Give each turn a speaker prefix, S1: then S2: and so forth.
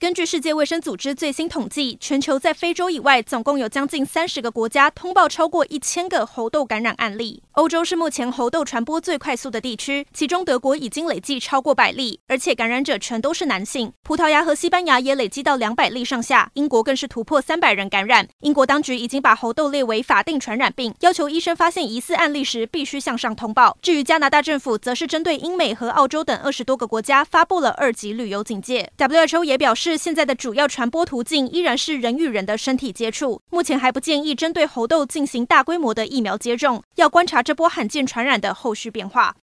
S1: 根据世界卫生组织最新统计，全球在非洲以外，总共有将近三十个国家通报超过一千个猴痘感染案例。欧洲是目前猴痘传播最快速的地区，其中德国已经累计超过百例，而且感染者全都是男性。葡萄牙和西班牙也累积到两百例上下，英国更是突破三百人感染。英国当局已经把猴痘列为法定传染病，要求医生发现疑似案例时必须向上通报。至于加拿大政府，则是针对英美和澳洲等二十多个国家发布了二级旅游警戒。WHO 也表示是。现在的主要传播途径依然是人与人的身体接触，目前还不建议针对猴痘进行大规模的疫苗接种，要观察这波罕见传染的后续变化。